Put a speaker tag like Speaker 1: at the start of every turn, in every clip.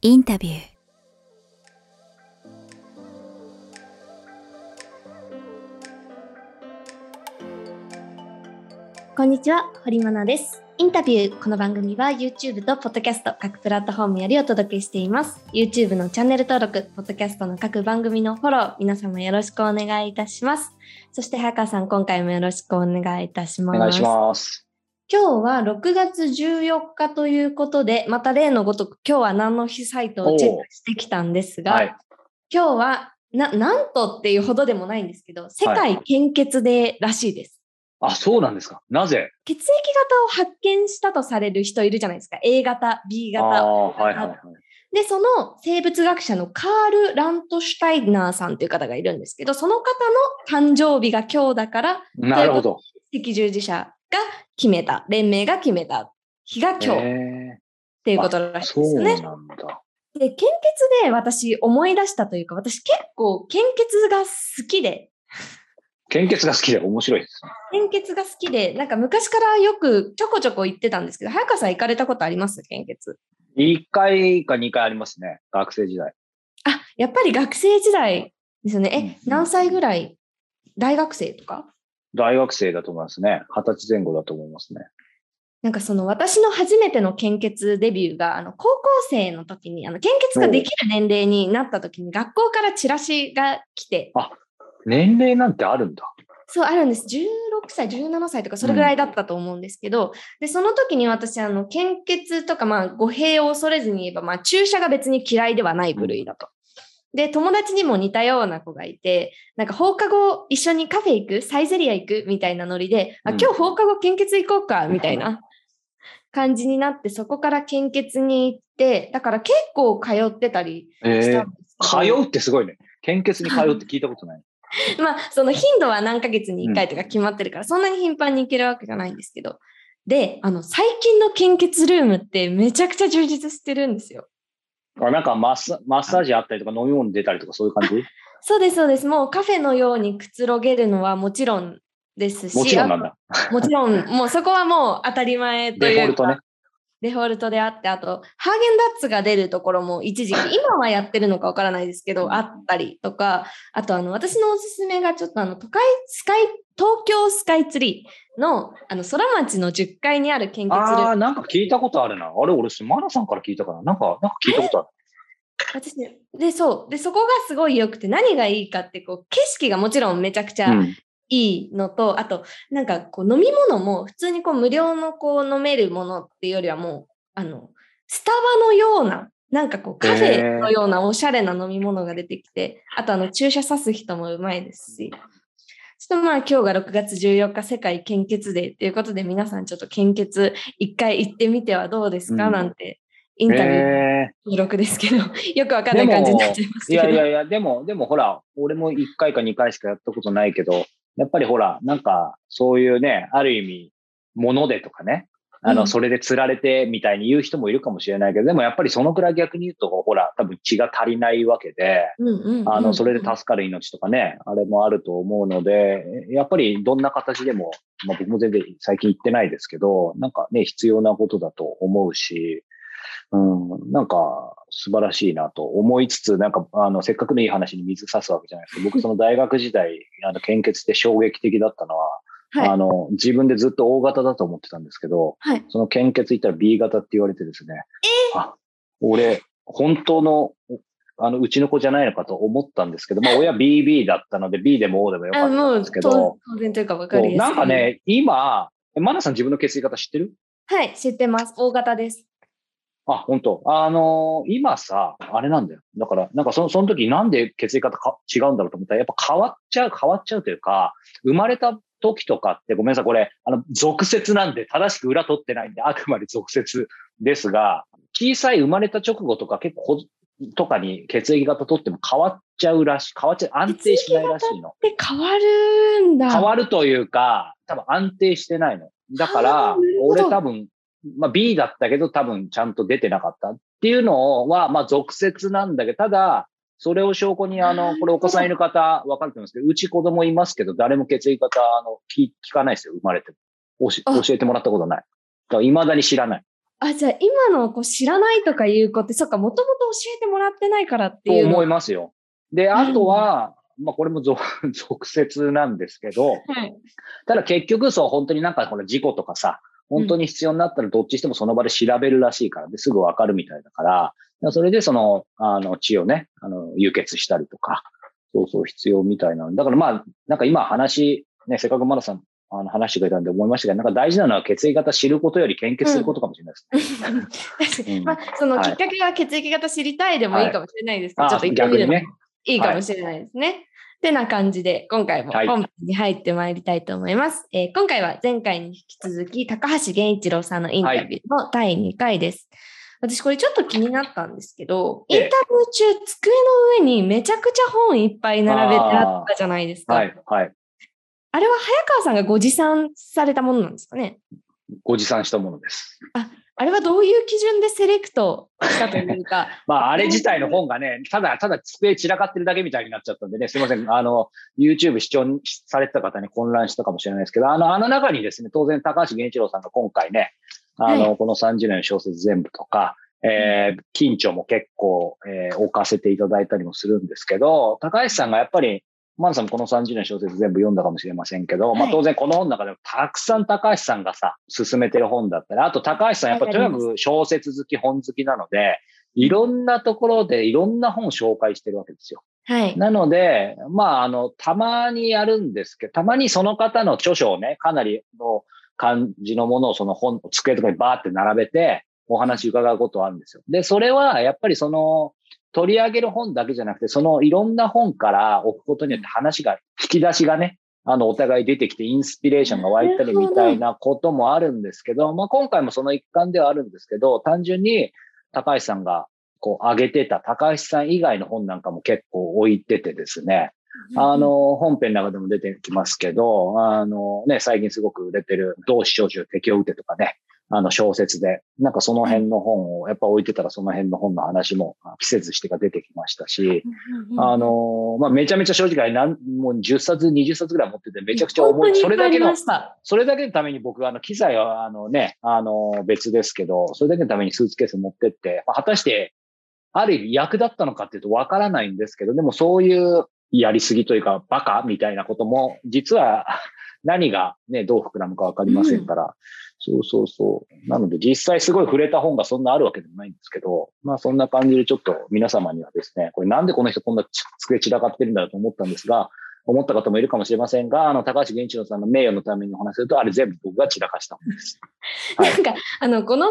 Speaker 1: インタビュー
Speaker 2: こんにちは、堀真奈です。インタビュー。この番組は YouTube と Podcast 各プラットフォームよりお届けしています。YouTube のチャンネル登録、Podcast の各番組のフォロー、皆様よろしくお願いいたします。そして早川さん、今回もよろしくお願いいたします。
Speaker 3: お願いします。
Speaker 2: 今日は6月14日ということで、また例のごとく今日は何の日サイトをチェックしてきたんですが、
Speaker 3: はい。
Speaker 2: 今日はな、なんとっていうほどでもないんですけど、世界献血デーらしいです。
Speaker 3: あ、そうなんですか。なぜ？
Speaker 2: 血液型を発見したとされる人いるじゃないですか。A 型、B
Speaker 3: あ
Speaker 2: 型。
Speaker 3: はいはいはい。
Speaker 2: で、その生物学者のカール・ラントシュタイナーさんという方がいるんですけど、その方の誕生日が今日だから、
Speaker 3: なるほど。
Speaker 2: 赤十字社が決めた、連盟が決めた日が今日っ
Speaker 3: へ
Speaker 2: ていうことらしいですよね。
Speaker 3: なんだ。
Speaker 2: で、献血で私思い出したというか、私結構献血が好きで、
Speaker 3: 献血が好きで面白いですね。
Speaker 2: 献血が好きで、なんか昔からよくちょこちょこ行ってたんですけど、早川さん行かれたことあります？献血。
Speaker 3: 1回か2回ありますね。学生時代。
Speaker 2: あ、やっぱり学生時代ですよね。え、
Speaker 3: うんうん
Speaker 2: 何歳ぐらい？大学生とか？
Speaker 3: 大学生だと思いますね。二十歳前後だと思いますね。
Speaker 2: なんかその私の初めての献血デビューが、あの、高校生の時に、あの、献血ができる年齢になった時に、学校からチラシが来て、
Speaker 3: 年齢なんてあるんだ。
Speaker 2: そう、あるんです。16歳、17歳とか、それぐらいだったと思うんですけど、で、その時に私、あの、献血とか、まあ、語弊を恐れずに言えば、まあ、注射が別に嫌いではない部類だと。で、友達にも似たような子がいて、なんか放課後一緒にカフェ行くサイゼリア行くみたいなノリで、あ、
Speaker 3: うん
Speaker 2: 今日放課後献血行こうかみたいな感じになって、そこから献血に行って、だから結構通ってたり
Speaker 3: えー
Speaker 2: したんですけど、
Speaker 3: 通うってすごいね。献血に通うって聞いたことない。
Speaker 2: まあ、その頻度は何ヶ月に1回とか決まってるから、そんなに頻繁に行けるわけじゃないんですけど。で、あの、最近の献血ルームってめちゃくちゃ充実してるんですよ。
Speaker 3: あなんかマッサマッサージあったりとか飲み物出たりとかそういう感じ？
Speaker 2: そうです、そうです。もうカフェのようにくつろげるのはもちろんですし、
Speaker 3: もちろんなんだ。
Speaker 2: もちろん、もうそこはもう当たり前というか。
Speaker 3: デフォルトね。
Speaker 2: デフォルトであって、あと、ハーゲンダッツが出るところも一時期、今はやってるのかわからないですけど、あったりとか、あと、あの、私のおすすめがちょっとあの、都会、スカイ、東京スカイツリーの、あの、空町の10階にある献血ルーム
Speaker 3: ああ、なんか聞いたことあるな。あれ、俺、マナさんから聞いたかな。なんか、なんか聞いたことある。
Speaker 2: 私ね、で、そう。で、そこがすごい良くて、何がいいかって、こう、景色がもちろんめちゃくちゃ
Speaker 3: うん
Speaker 2: いいのと、あと、なんかこう飲み物も普通にこう無料のこう飲めるものっていうよりはもう、あの、スタバのような、なんかこうカフェのようなおしゃれな飲み物が出てきて、あとあの注射刺す人もうまいですし、ちょっとまあ今日が6月14日世界献血デーということで皆さんちょっと献血一回行ってみてはどうですか、
Speaker 3: うん。
Speaker 2: なんてインタビュー
Speaker 3: え
Speaker 2: 収録ですけど、よくわかんない感じになっちゃいますけど。
Speaker 3: やいやいや、でも、でもほら、俺も1回か2回しかやったことないけど、やっぱりほら、なんか、そういうね、ある意味、ものでとかね、あの、
Speaker 2: うん。
Speaker 3: それで釣られてみたいに言う人もいるかもしれないけど、でもやっぱりそのくらい逆に言うと、ほら、多分血が足りないわけで、あの、それで助かる命とかね、あれもあると思うので、やっぱりどんな形でも、まあ僕も全然最近言ってないですけど、なんかね、必要なことだと思うし、うん、なんか素晴らしいなと思いつつ、なんかあの、せっかくのいい話に水差すわけじゃないですか。僕その大学時代、あの、献血って衝撃的だったのは、
Speaker 2: はい
Speaker 3: あの、自分でずっと O 型だと思ってたんですけど、
Speaker 2: はい。
Speaker 3: その献血行ったら B 型って言われてですね。あ、俺、本当の、あの、うちの子じゃないのかと思ったんですけど、まあ、親 BB だったので B でも O でもよか
Speaker 2: あ
Speaker 3: ったんですけど
Speaker 2: 当、当然というか分かりやすい。
Speaker 3: なんかね、今、えマナさん自分の血液型知ってる？
Speaker 2: はい、知ってます。大型です。
Speaker 3: あ、本当あのー今さ、あれなんだよ。だから、なんかその、その時なんで血液型か違うんだろうと思ったら、やっぱ変わっちゃう、変わっちゃうというか、生まれた時とかって、ごめんなさい、これ、あの、俗説なんで、正しく裏取ってないんで、あくまで俗説ですが、小さい生まれた直後とか結構ほ、とかに血液型取っても変わっちゃうらしい、変わっちゃう、安定しないらしいの。
Speaker 2: で、変わるんだ。
Speaker 3: 変わるというか、多分安定してないの。だから俺多分、まあ B だったけど多分ちゃんと出てなかったっていうのは、まあ俗説なんだけど、ただ、それを証拠に、あ
Speaker 2: あ
Speaker 3: の、
Speaker 2: ー
Speaker 3: これお子さんいる方、わかると思うんですけど、うち子供いますけど、誰も血液型、あの、聞聞かないですよ、生まれても。教えてもらったことない。だから未だに知らない。
Speaker 2: あ、じゃあ今のこう知らないとかいう子って、そっか、もともと教えてもらってないからっていう。
Speaker 3: と思いますよ。で、あとは、まあこれも 俗説なんですけど、
Speaker 2: はい。
Speaker 3: ただ結局そう、本当になんかこの事故とかさ、本当に必要になったらどっちしてもその場で調べるらしいからですぐわかるみたいだから、それでその、あの、血をね、あの、輸血したりとか、そうそう必要みたいなの。だからまあ、なんか今話、ね、せっかくマナさん、あの話してくれたんで思いましたけど、なんか大事なのは血液型知ることより献血することかもしれないですね。うん。
Speaker 2: まあ、その
Speaker 3: はい。
Speaker 2: きっかけは血液型知りたいでもいいかもしれないですけど、
Speaker 3: はい。
Speaker 2: ちょっと言ってみるの
Speaker 3: ね。
Speaker 2: いいかもしれないですね。ってな感じで、今回も
Speaker 3: はい
Speaker 2: 本編に入ってまいりたいと思います。えー今回は前回に引き続き、高橋源一郎さんのインタビューの第2回です。私、これちょっと気になったんですけど、
Speaker 3: ええ
Speaker 2: インタビュー中、机の上にめちゃくちゃ本いっぱい並べてあったじゃないですか。
Speaker 3: はい、はい。
Speaker 2: あれは早川さんがご持参されたものなんですかね？
Speaker 3: ご持参したものです。
Speaker 2: あれはどういう基準でセレクトしたというか、
Speaker 3: まあ、あれ自体の本がね、ただ、ただ机散らかってるだけみたいになっちゃったんでね、すいません。あの、YouTube 視聴されてた方に混乱したかもしれないですけど、あの、あの中にですね、当然高橋源一郎さんが今回ね、あの、
Speaker 2: は
Speaker 3: この30年の小説全部とか、えー、緊張も結構、えー置かせていただいたりもするんですけど、高橋さんがやっぱり、マンさんもこの30年の小説全部読んだかもしれませんけど、まあ
Speaker 2: はい
Speaker 3: 当然この本の中でもたくさん高橋さんがさ、進めてる本だったり、あと高橋さんやっぱりとにかく小説好き、本好きなので、いろんなところでいろんな本を紹介してるわけですよ。
Speaker 2: はい。
Speaker 3: なので、まあ、あの、たまにやるんですけど、たまにその方の著書をね、かなりの感じのものをその本、机とかにバーって並べて、お話伺うことはあるんですよ。で、それはやっぱりその、取り上げる本だけじゃなくて、そのいろんな本から置くことによって話が、引き出しがね、あの、お互い出てきてインスピレーションが湧いたりみたいなこともあるんですけど、まあ今回もその一環ではあるんですけど、単純に高橋さんがこう上げてた高橋さん以外の本なんかも結構置いててですね、あの、本編の中でも出てきますけど、あのね、最近すごく売れてる、同志少女敵を撃てとかね、あの小説で、なんかその辺の本をやっぱ置いてたらその辺の本の話も季節してが出てきましたし、あの、まあ、めちゃめちゃ正直あれなん、もう10冊、20冊ぐらい持っててめちゃくちゃ重い。それだけの。それだけのために僕、あの、機材は、あのね、あの、別ですけど、それだけのためにスーツケース持ってって、まあ、果たして、ある意味役立ったのかっていうとわからないんですけど、でもそういうやりすぎというか、バカみたいなことも、実は何がね、どう膨らむかわかりませんから、そうそうそう。なので実際すごい触れた本がそんなあるわけでもないんですけど、まあそんな感じでちょっと皆様にはですね、これなんでこの人こんな机散らかってるんだろうと思ったんですが、思った方もいるかもしれませんが、あの、高橋源一郎さんの名誉のためにお話しすると、あれ全部僕が散らかした本です。は い
Speaker 2: なんか、あの、この30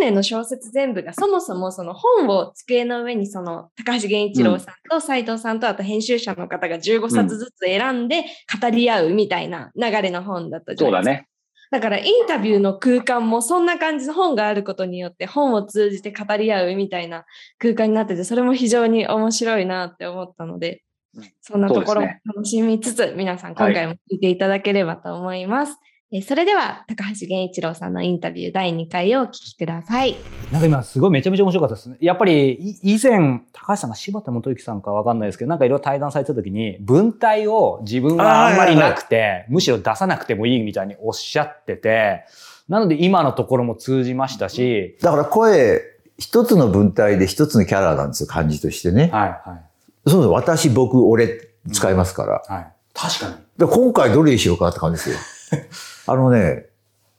Speaker 2: 年の小説全部が、そもそもその本を机の上に、その、高橋源一郎さんと斉藤さんと、あと編集者の方が15冊ずつ選んで語り合うみたいな流れの本だったじゃないですか。
Speaker 3: そうだね。
Speaker 2: だからインタビューの空間もそんな感じの本があることによって本を通じて語り合うみたいな空間になってて、それも非常に面白いなって思ったので
Speaker 3: うん、
Speaker 2: そんなところも楽しみつつ、皆さん今回も聞いていただければと思います。えーそれでは、高橋源一郎さんのインタビュー第2回をお聞きください。
Speaker 1: なんか今すごいめちゃめちゃ面白かったですね。やっぱりい以前、高橋さんが柴田元幸さんかわかんないですけど、なんかいろいろ対談された時に、文体を自分はあんまりなくて、むしろ出さなくてもいいみたいにおっしゃってて、なので今のところも通じましたし、
Speaker 4: だから声、一つの文体で一つのキャラなんですよ、漢字としてね。
Speaker 1: はい、はい、
Speaker 4: そうです。私、僕、俺、使いますから。
Speaker 1: はい。確かに。
Speaker 4: で今回どれにしようかって感じですよ。あのね、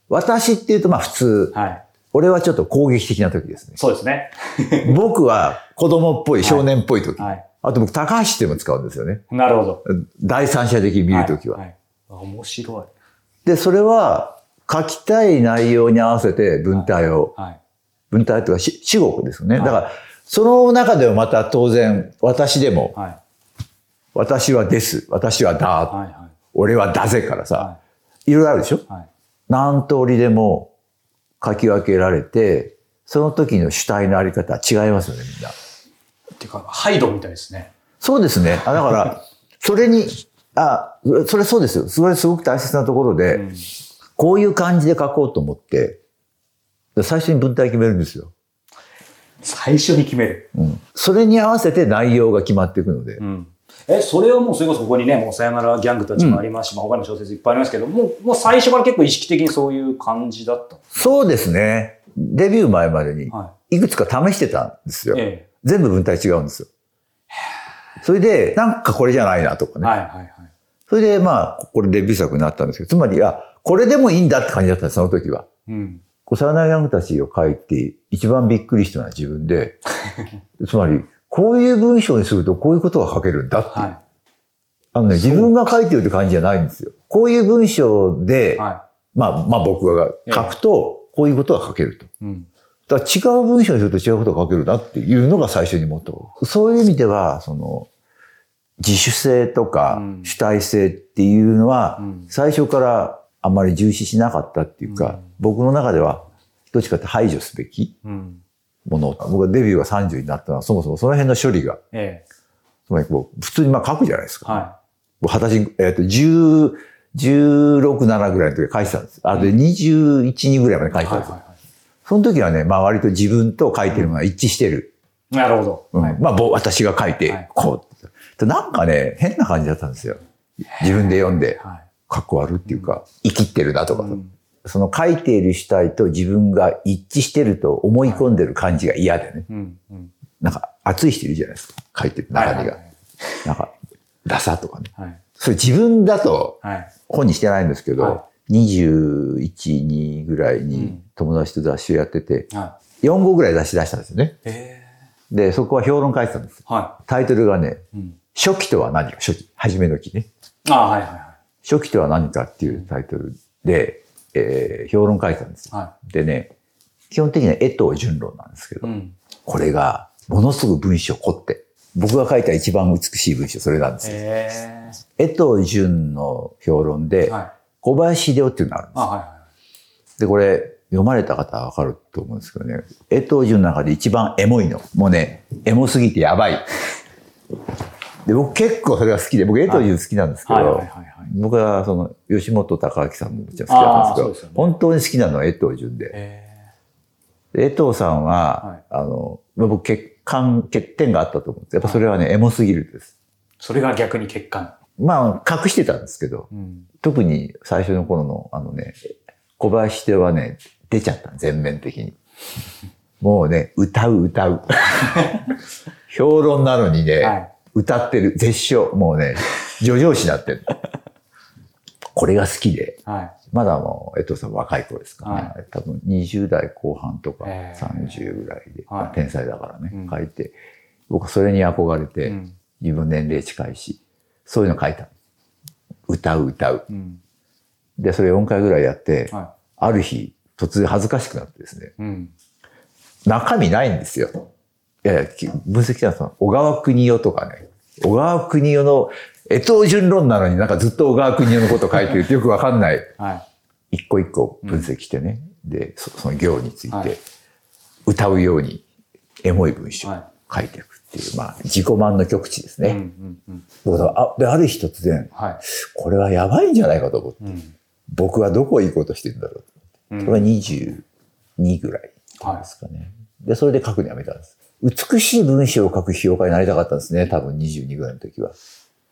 Speaker 4: 私っていうとまあ普通、
Speaker 1: はい。
Speaker 4: 俺はちょっと攻撃的な時ですね。
Speaker 1: そうですね。
Speaker 4: 僕は子供っぽい、少年っぽい時。
Speaker 1: はい。
Speaker 4: あと僕、高橋っていうのも使うんですよね。
Speaker 1: なるほど。
Speaker 4: 第三者的に見るときは。
Speaker 1: いいあ面白い。
Speaker 4: で、それは書きたい内容に合わせて文体を、
Speaker 1: はい。
Speaker 4: 文体というかし主語ですよね。
Speaker 1: はい
Speaker 4: だから、その中でもまた当然、私でも、
Speaker 1: はい。
Speaker 4: 私はです、私はだ、
Speaker 1: はい。はい。
Speaker 4: 俺はだぜからさ、
Speaker 1: はい
Speaker 4: ろいろあるでしょ？
Speaker 1: い。はい。
Speaker 4: 何通りでも書き分けられて、その時の主体のあり方は違いますよね、みんな。
Speaker 1: っていうか、ハイドみたいですね。
Speaker 4: そうですね。あだから、それに、あ、それそうですよ。それすごく大切なところで、
Speaker 1: うん
Speaker 4: こういう感じで書こうと思って、最初に文体決めるんですよ。
Speaker 1: 最初に決める。
Speaker 4: うん。それに合わせて内容が決まっていくので。
Speaker 1: うん。え、それはもうそれこそここにね、もうさよならギャングたちもありますし、まあ他の小説いっぱいありますけど、もう、もう最初から結構意識的にそういう感じだった。
Speaker 4: そうですね。デビュー前までに
Speaker 1: はい
Speaker 4: くつか試してたんですよ。
Speaker 1: い。え
Speaker 4: 全部文体違うんですよ。それで、なんかこれじゃないなとか
Speaker 1: え。
Speaker 4: ね。
Speaker 1: はいはいはい。
Speaker 4: それで、まあ、これデビュー作になったんですけど、つまり、あ、これでもいいんだって感じだったんです、その時は。
Speaker 1: うん。
Speaker 4: こう、サーナーヤングたちを書いて、一番びっくりしたのは自分で、つまり、こういう文章にするとこういうことが書けるんだっていう。
Speaker 1: は
Speaker 4: あのね、自分が書いてるって感じじゃないんですよ。こういう文章で、
Speaker 1: い。は
Speaker 4: まあ、まあ僕が書くと、こういうことが書けると。
Speaker 1: い。うん。
Speaker 4: だ違う文章にすると違うことが書けるなっていうのが最初に思った。そういう意味では、その、自主性とか
Speaker 1: うん
Speaker 4: 主体性っていうのは
Speaker 1: うん、
Speaker 4: 最初からあまり重視しなかったっていうか、
Speaker 1: うん
Speaker 4: 僕の中では、どっちかって排除すべき
Speaker 1: うん。
Speaker 4: もの。僕はデビューが30になったのは、そもそもその辺の処理が、
Speaker 1: ええ。
Speaker 4: つまりこう普通にまあ書くじゃないですか。
Speaker 1: は
Speaker 4: 僕二十歳、えっ、と、10、16、7ぐらいの時書いてたんです。あ、で、21、2ぐらいまで書
Speaker 1: い。
Speaker 4: いてたんですよ。
Speaker 1: はいはいは
Speaker 4: その時はね、まあ割と自分と書いてるのが一致してる。
Speaker 1: い。なるほど。
Speaker 4: うん
Speaker 1: はい。
Speaker 4: まあ、ぼ私が書い
Speaker 1: はい
Speaker 4: て、こうって。なんかね、変な感じだったんですよ。自分で読んで、
Speaker 1: はい。
Speaker 4: かっこ悪っていうか、生きってるなとか、
Speaker 1: うん
Speaker 4: その書いている主体と自分が一致してると思い込んでる感じが嫌でね。
Speaker 1: うん。うん。
Speaker 4: なんか熱い人いるじゃないですか。書いてる中身が
Speaker 1: はい。
Speaker 4: なんか、ダサとかね。
Speaker 1: はい。
Speaker 4: それ自分だと
Speaker 1: はい。
Speaker 4: 本にしてないんですけど、
Speaker 1: は
Speaker 4: 21、2ぐらいうに
Speaker 1: ん
Speaker 4: 友達と雑誌をやってて、
Speaker 1: は
Speaker 4: 4号ぐらい雑誌出したんですよね。で、そこは評論書いてたんです。タイトルがね、
Speaker 1: い。うん。
Speaker 4: 初期とは何か、初期、初めの期ね。
Speaker 1: ああ、はいはいは
Speaker 4: 初期とは何かっていうタイトルで、えー評論書いてたんです
Speaker 1: い。
Speaker 4: よ。
Speaker 1: は
Speaker 4: でね、基本的には江藤淳論なんですけ
Speaker 1: い。
Speaker 4: ど、
Speaker 1: うん。
Speaker 4: これがものすごく文章凝って、僕が書いた一番美しい文章、それなんですよ。
Speaker 1: え
Speaker 4: 江藤淳の評論
Speaker 1: え。
Speaker 4: で、
Speaker 1: はい。
Speaker 4: 小林秀夫っていうのがあるんです
Speaker 1: あ、
Speaker 4: よ。
Speaker 1: はいは
Speaker 4: で、これ、読まれた方はわかると思うんですけどね、江藤淳の中で一番エモいの。もうね、エモすぎてやばい。で、僕結構それが好きで、僕江藤淳好きなんですけ
Speaker 1: い。はい
Speaker 4: ど、
Speaker 1: はいはいはい。
Speaker 4: 僕はその吉本隆明さんももちろん好きだったんですけど
Speaker 1: ね。
Speaker 4: 本当に好きなのは江藤淳で。
Speaker 1: え
Speaker 4: で江藤さんは、
Speaker 1: はい
Speaker 4: あのまあ僕欠陥欠点があったと思うんです。やっぱそれはね、エモすぎるです。
Speaker 1: それが逆に欠陥。
Speaker 4: まあ隠してたんですけど
Speaker 1: うん。
Speaker 4: 特に最初の頃のあのね小林ではね出ちゃった全面的に。もうね歌う歌う。評論なのにね、
Speaker 1: はい。
Speaker 4: 歌ってる絶唱。もうね叙情詩になってるこれが好きで
Speaker 1: はい。
Speaker 4: まだもう江藤さん若い頃ですからね、
Speaker 1: は
Speaker 4: 多分20代後半とか
Speaker 1: えー
Speaker 4: 30ぐらいで、
Speaker 1: はい
Speaker 4: まあ天才だからね、
Speaker 1: うん
Speaker 4: 書いて僕はそれに憧れて、
Speaker 1: うん。
Speaker 4: 自分年齢近いしそういうの書いた歌う歌う
Speaker 1: うん。
Speaker 4: でそれ4回ぐらいやって、
Speaker 1: は
Speaker 4: ある日突然恥ずかしくなってですね
Speaker 1: い。うん。
Speaker 4: 中身ないんですよいやいやき分析したのは小川邦夫とかね小川邦夫の江藤順論なのになんかずっと小川邦夫のこと書いてるってよくわかんない
Speaker 1: はい。
Speaker 4: 一個一個分析してね、でそその行につい
Speaker 1: はい
Speaker 4: て歌うようにエモい文章を
Speaker 1: は
Speaker 4: 書いていくっていう、まあ自己満の極致です
Speaker 1: い。うん
Speaker 4: ね。
Speaker 1: うんうん。
Speaker 4: 僕だからあである日突然
Speaker 1: は
Speaker 4: これはやばいんじゃないかと思って
Speaker 1: い。うん。
Speaker 4: 僕はどこへ行こうとしてるんだろうと
Speaker 1: うん
Speaker 4: それが22ぐらいですかね。でそれで書くのやめたんです。美しい文章を書く評価になりたかったんですね多分22ぐらいの時は。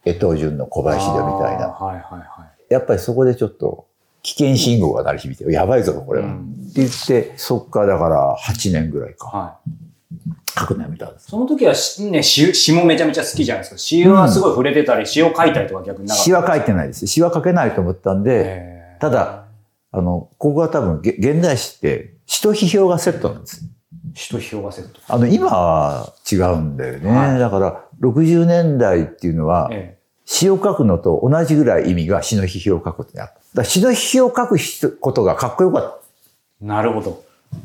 Speaker 4: 江藤淳の小林秀夫みたいな。
Speaker 1: はいはいは
Speaker 4: やっぱりそこでちょっと危険信号が鳴り響いて、やばいぞ、これは。
Speaker 1: うん
Speaker 4: って言って、そっからだから8年ぐらい
Speaker 1: い。
Speaker 4: か、
Speaker 1: はい。
Speaker 4: 書くのやめたんです。
Speaker 1: その時はしね、詩詩もめちゃめちゃ好きじゃないですか。詩はすごい触れてたり、詩を書いたりとか逆になかった。
Speaker 4: 詩は書いてないです。詩は書けないと思ったんで、
Speaker 1: えー
Speaker 4: ただ、あの、ここは多分、げ現代詩って、詩と批評がセットなんです。
Speaker 1: 詩と批評がセット。
Speaker 4: あの、今は違うんだよね。
Speaker 1: はい
Speaker 4: だから、60年代っていうのは、
Speaker 1: え
Speaker 4: 詩を書くのと同じぐらい意味が詩の批評を書くことにあった。詩の批評を書く人ことがかっこよかった。
Speaker 1: えなるほど。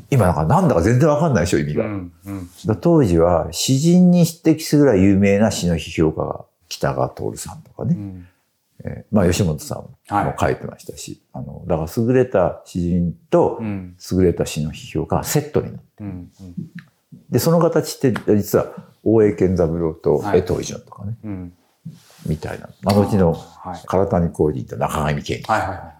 Speaker 4: 今なんかなんだか全然わかんないでしょ、意味が。
Speaker 1: うんうん。
Speaker 4: 当時は詩人に匹敵するぐらい有名な詩の批評家が北川徹さんとかね、
Speaker 1: うん
Speaker 4: えーまあ吉本さん
Speaker 1: はい
Speaker 4: も書いてましたし、あのだから優れた詩人と
Speaker 1: うん
Speaker 4: 優れた詩の批評家がセットになって
Speaker 1: うんうん
Speaker 4: でその形って実は大江健三郎と
Speaker 1: はい
Speaker 4: 江藤淳とかね、
Speaker 1: うん。
Speaker 4: みたいな、まあ、後の
Speaker 1: はい
Speaker 4: 唐谷浩二と中上健二、
Speaker 1: はいはいは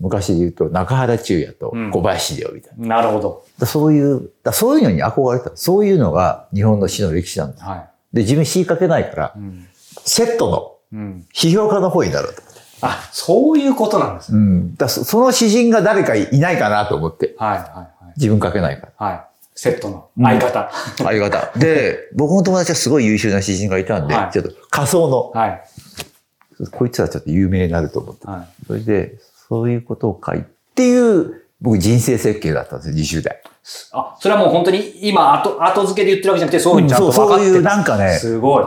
Speaker 4: 昔で言うと中原中也と
Speaker 1: うん
Speaker 4: 小林秀夫みたいな、
Speaker 1: い。なるほど。
Speaker 4: だそういうだそういうのに憧れたそういうのが日本の詩の歴史なんです
Speaker 1: は
Speaker 4: で自分詩書けないから
Speaker 1: い。うん。
Speaker 4: セットの
Speaker 1: うん。
Speaker 4: 批評家の方になると。
Speaker 1: あ、そういうことなんですね。
Speaker 4: うん。だそその詩人が誰かいないかなと思って。
Speaker 1: はいはいはい。
Speaker 4: 自分書けないから。
Speaker 1: はい。セットの相方。
Speaker 4: 相方。で、僕の友達はすごい優秀な詩人がいたんで、
Speaker 1: はい
Speaker 4: ちょっと仮想の、
Speaker 1: はい。
Speaker 4: こいつはちょっと有名になると思って。
Speaker 1: はい。
Speaker 4: それで、そういうことを書いてっていう、僕人生設計だったんですよ、20代。
Speaker 1: あ、それはもう本当に今後、後付けで言ってるわけじゃなくて、そういうふうにちゃんと分かってる。
Speaker 4: そういうなんかね
Speaker 1: すごい。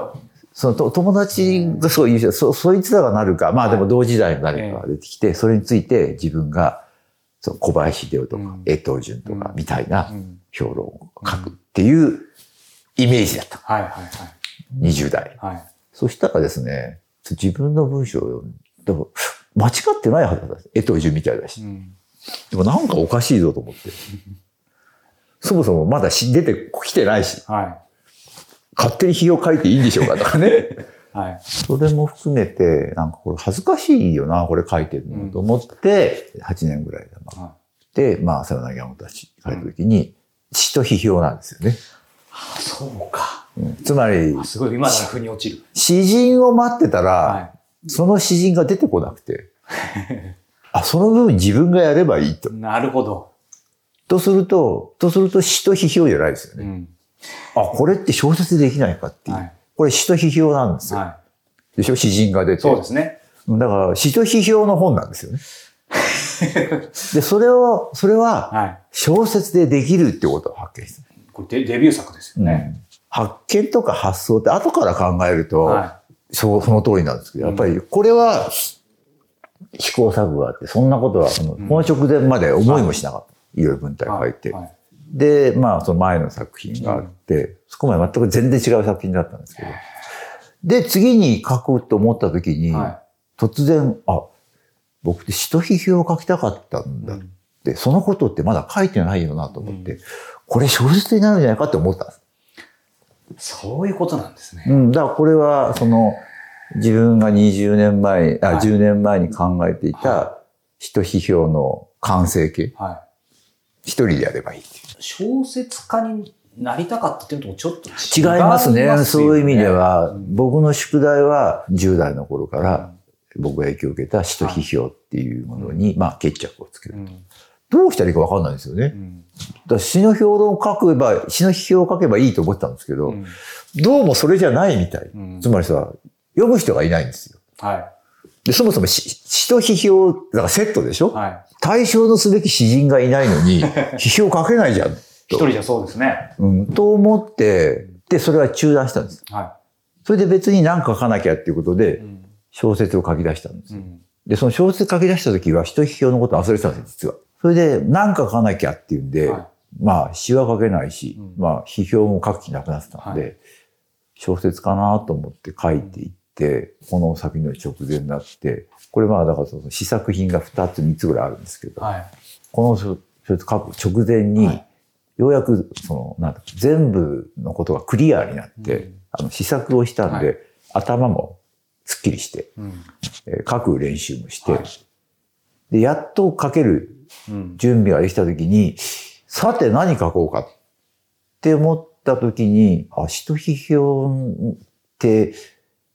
Speaker 4: そのと友達がすごい優秀そ、そいつらがなるか、まあでも同時代の誰かが出てきて、それについて自分が、その小林秀夫とか
Speaker 1: うん、
Speaker 4: 江藤淳とか
Speaker 1: うん
Speaker 4: みたいな
Speaker 1: うん
Speaker 4: 評論を書くっていうイメージだった。
Speaker 1: はいはい
Speaker 4: 20代。
Speaker 1: はい。はい。
Speaker 4: そしたらですね、自分の文章を読んでも間違ってないはずだ。江藤淳みたいだし。
Speaker 1: うん。
Speaker 4: でもなんかおかしいぞと思って。そもそもまだし出てきてないし、
Speaker 1: は
Speaker 4: 勝手に日を書いていいんでしょうかとかね。
Speaker 1: い。はい。
Speaker 4: それも含めて、なんかこれ恥ずかしいよな、これ書いてるの、と思って、8年ぐらいだな。
Speaker 1: は
Speaker 4: で、まあ、さよなら山本たち書いたときに、詩と批評なんですよね。
Speaker 1: あ、そうか。
Speaker 4: うんつまり
Speaker 1: あ、すごい、今なら腑に落ちる。
Speaker 4: 詩人を待ってたら、
Speaker 1: は
Speaker 4: その詩人が出てこなくて、あ、その部分自分がやればいいと
Speaker 1: い。。なるほど。
Speaker 4: とすると、とすると詩と批評じゃないですよね。
Speaker 1: うん。
Speaker 4: あ、これって小説できないかっていう。
Speaker 1: はい。
Speaker 4: これ詩と批評なんですよ。
Speaker 1: は
Speaker 4: でしょ？詩人が出
Speaker 1: い。
Speaker 4: て。
Speaker 1: そうですね。
Speaker 4: だから詩と批評の本なんですよね。で、それを、それは
Speaker 1: はい。
Speaker 4: 小説でできるってことを発見した。
Speaker 1: これデデビュー作ですよね。
Speaker 4: 発見とか発想って後から考えると、
Speaker 1: は
Speaker 4: そうその通りなんですけど、やっぱりこれは試行錯誤があって、そんなことはその、
Speaker 1: ん
Speaker 4: この直前まで思いもしなかった。いろいろ文体
Speaker 1: い。
Speaker 4: 書いて。
Speaker 1: はい。
Speaker 4: で、まあその前の作品があって、そこまで全く全然違う作品だったんですけど。で、次に書くと思った時に、
Speaker 1: は
Speaker 4: 突然、あ、僕って詩と批評を書きたかったん
Speaker 1: い。
Speaker 4: だっ
Speaker 1: うん
Speaker 4: て、そのことってまだ書いてないよなと思って、
Speaker 1: うん
Speaker 4: これ小説になるんじゃないかって思ったんです。
Speaker 1: そういうことなんですね。
Speaker 4: うん、だからこれは、その、自分が20年前、あ、
Speaker 1: はい
Speaker 4: 10年前に考えてい
Speaker 1: は
Speaker 4: た詩と批評の完成形、
Speaker 1: は
Speaker 4: 一人でやればいい。
Speaker 1: 小説家になりたかったっていうのともちょっと違
Speaker 4: 違いますね。
Speaker 1: よ
Speaker 4: そういう意味では、
Speaker 1: うん
Speaker 4: 僕の宿題は10代の頃から僕が影響を受けた詩と批評っていうものに、まあ決着をつける。
Speaker 1: うん。
Speaker 4: どうしたらいいかわかんないんですよね。
Speaker 1: うん。
Speaker 4: だ詩の評論を書けば、詩の批評を書けばいいと思ってたんですけど、
Speaker 1: うん
Speaker 4: どうもそれじゃないみたい。
Speaker 1: うん
Speaker 4: つまりさ、読む人がいないんですよ。
Speaker 1: は
Speaker 4: で、そもそも詩詩と批評、だからセットでしょ、
Speaker 1: い。はい。
Speaker 4: 対象のすべき詩人がいないのに、批評書けないじゃん。
Speaker 1: 一人じゃそうですね。
Speaker 4: うん、と思って、で、それは中断したんです。
Speaker 1: は
Speaker 4: それで別に何か書かなきゃっていうこと
Speaker 1: い。
Speaker 4: で
Speaker 1: う、ん。
Speaker 4: 小説を書き出したんですよ。
Speaker 1: うん。
Speaker 4: で、その小説書き出した時は、詩と批評のこと忘れてたんですよ、実は。それで、何か書かなきゃっていうんで、
Speaker 1: は
Speaker 4: まあ、詩は書けないし、
Speaker 1: うん
Speaker 4: まあ、批評も書く気なくなってたんで、
Speaker 1: は
Speaker 4: 小説かなと思って書いていって、この先の直前になって、これまあ、だからその試作品が2つ3つぐらいあるんですけど、
Speaker 1: はい。
Speaker 4: この小説書く直前に、
Speaker 1: はい
Speaker 4: ようやく、その、なんだ全部のことがクリアになって、
Speaker 1: うん
Speaker 4: あの、試作をしたんで、
Speaker 1: はい
Speaker 4: 頭もすっきりして、
Speaker 1: うん。
Speaker 4: えー書く練習もして、
Speaker 1: はい
Speaker 4: で、やっと書ける
Speaker 1: うん。
Speaker 4: 準備ができたときに、さて何書こうかって思ったときに、あ、詩と批評って、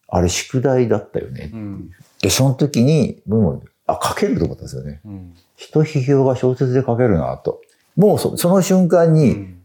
Speaker 4: あれ宿題だったよね。
Speaker 1: うん。
Speaker 4: で、その時に、僕も、あ、書けると思ったんですよね。
Speaker 1: うん。
Speaker 4: 詩と批評が小説で書けるなと。もうそその瞬間
Speaker 1: う
Speaker 4: に、
Speaker 1: ん。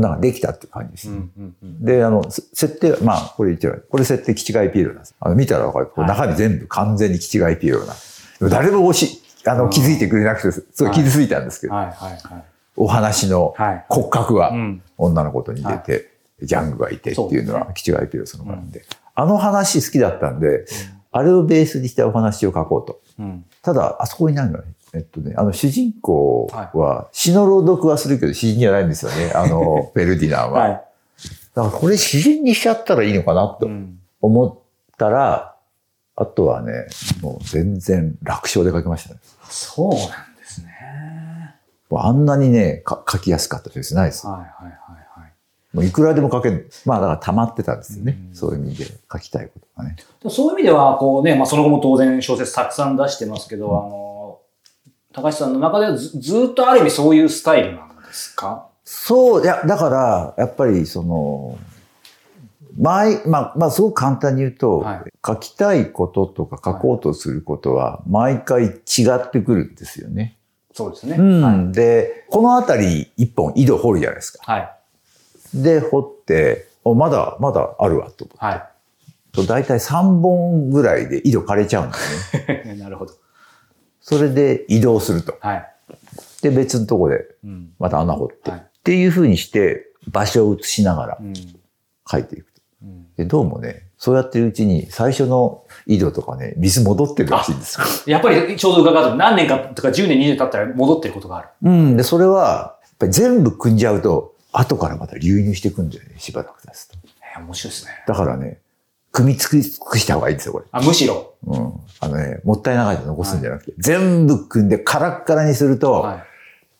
Speaker 4: なんかできたっていう感じです。
Speaker 1: うん。うん。
Speaker 4: で、あの、せ設定は、まあ、これ言っちゃう。これ設定、キチガイピエロなんです。あの、見たらわかる。こ中身全部完全にキチガイピエロなんです。でも誰も押し、あの、
Speaker 1: うん
Speaker 4: 気づいてくれなくて、すごい傷ついたんですけど、
Speaker 1: はい。はい。はい。
Speaker 4: お話の
Speaker 1: はい。
Speaker 4: 骨格は
Speaker 1: うん。
Speaker 4: 女の子と似てて、ジャングがいてっていうのは、キチガイピエロそのものなんで、あの話好きだったんで、あれをベースにしたお話を書こうと。
Speaker 1: うん。
Speaker 4: ただ、あそこになんかね、えっとね、あの、主人公は、詩の朗読はするけど、詩人じゃないんですよね。あの、フェルディナンは。
Speaker 1: はい。
Speaker 4: だからこれ詩人にしちゃったらいいのかなと
Speaker 1: うん。
Speaker 4: 思ったら、あとはね、もう全然楽勝で書きましたね。
Speaker 1: そうなんですね。
Speaker 4: あんなにね、か書きやすかったですないです。
Speaker 1: はい。はい。はい。はい。
Speaker 4: もういくらでも書ける。まあだから溜まってたんですよね。
Speaker 1: うん
Speaker 4: そういう意味で書きたいことがね。
Speaker 1: そういう意味では、こうね、まあ、その後も当然小説たくさん出してますけど、あの、高橋さんの中ではずずっとある意味そういうスタイルなんですか？
Speaker 4: そう、いや、だから、やっぱりその、毎、まあ、まあ、すごく簡単に言うと、
Speaker 1: はい
Speaker 4: 書きたいこととか書こうとすることは、毎回違ってくるんですよね。
Speaker 1: そうですね。
Speaker 4: うん。
Speaker 1: はい。
Speaker 4: で、この辺り一本井戸掘るじゃないですか。
Speaker 1: はい。
Speaker 4: で、掘って、おまだ、まだあるわと思
Speaker 1: は
Speaker 4: うと。大体3本ぐらいで井戸枯れちゃうんだよね。
Speaker 1: い。なるほど。
Speaker 4: それで移動すると。
Speaker 1: はい。
Speaker 4: で、別のとこで
Speaker 1: うん。
Speaker 4: また穴掘って。
Speaker 1: はい
Speaker 4: っていう風にして、場所を移しながら
Speaker 1: うん。
Speaker 4: 書いていくと。
Speaker 1: うん
Speaker 4: で、どうもね、そうやってるうちに最初の井戸とかね、水戻ってるらしいんですよ。
Speaker 1: やっぱりちょうど伺うと何年かとか10年、20年経ったら戻ってることがある。
Speaker 4: うん。で、それは、やっぱり全部組んじゃうと、後からまた流入していくんだよね、しばらく経つと。
Speaker 1: えー面白いですね。
Speaker 4: だからね、組み尽くした方がいいんですよ、これ。
Speaker 1: あ、むしろ。
Speaker 4: うん。あのね、もったいながら残すんじゃなくて、全部組んでカラッカラにすると、
Speaker 1: は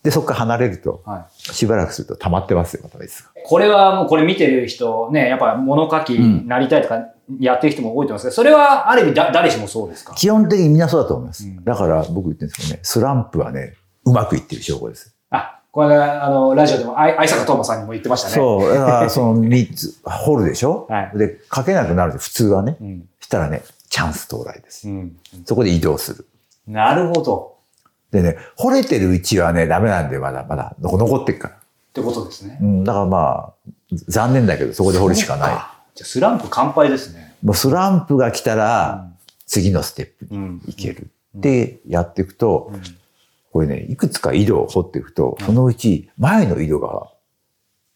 Speaker 4: で、そこから離れると
Speaker 1: い。、はい。
Speaker 4: しばらくすると溜まってますよ、また水が。
Speaker 1: これはもうこれ見てる人ね、やっぱ物書きになりたいとかやってる人も多いと思いますけど、それはある意味だ誰しもそうですか？
Speaker 4: 基本的にみんなそうだと思います。
Speaker 1: うん
Speaker 4: だから僕言ってるんですけどね、スランプはね、うまくいってる証拠です。
Speaker 1: あ、これあの、ラジオでもあい愛坂トーマさんにも言ってましたね。
Speaker 4: そう。だから その3つ、掘るでしょ、
Speaker 1: はい
Speaker 4: で、書けなくなるんで、普通はね。
Speaker 1: うん。
Speaker 4: したらね、チャンス到来です。
Speaker 1: うん。
Speaker 4: そこで移動する。
Speaker 1: なるほど。
Speaker 4: でね、掘れてるうちはね、ダメなんで、まだまだ残ってるから。
Speaker 1: ってことですね。
Speaker 4: うん、だからまあ、残念だけど、そこで掘るしかない。
Speaker 1: じゃあスランプ乾杯ですね。
Speaker 4: もうスランプが来たら、次のステップに
Speaker 1: うん。
Speaker 4: 行ける。で、やっていくと、
Speaker 1: うん。
Speaker 4: これね、いくつか井戸を掘っていくと、そのうち前の井戸が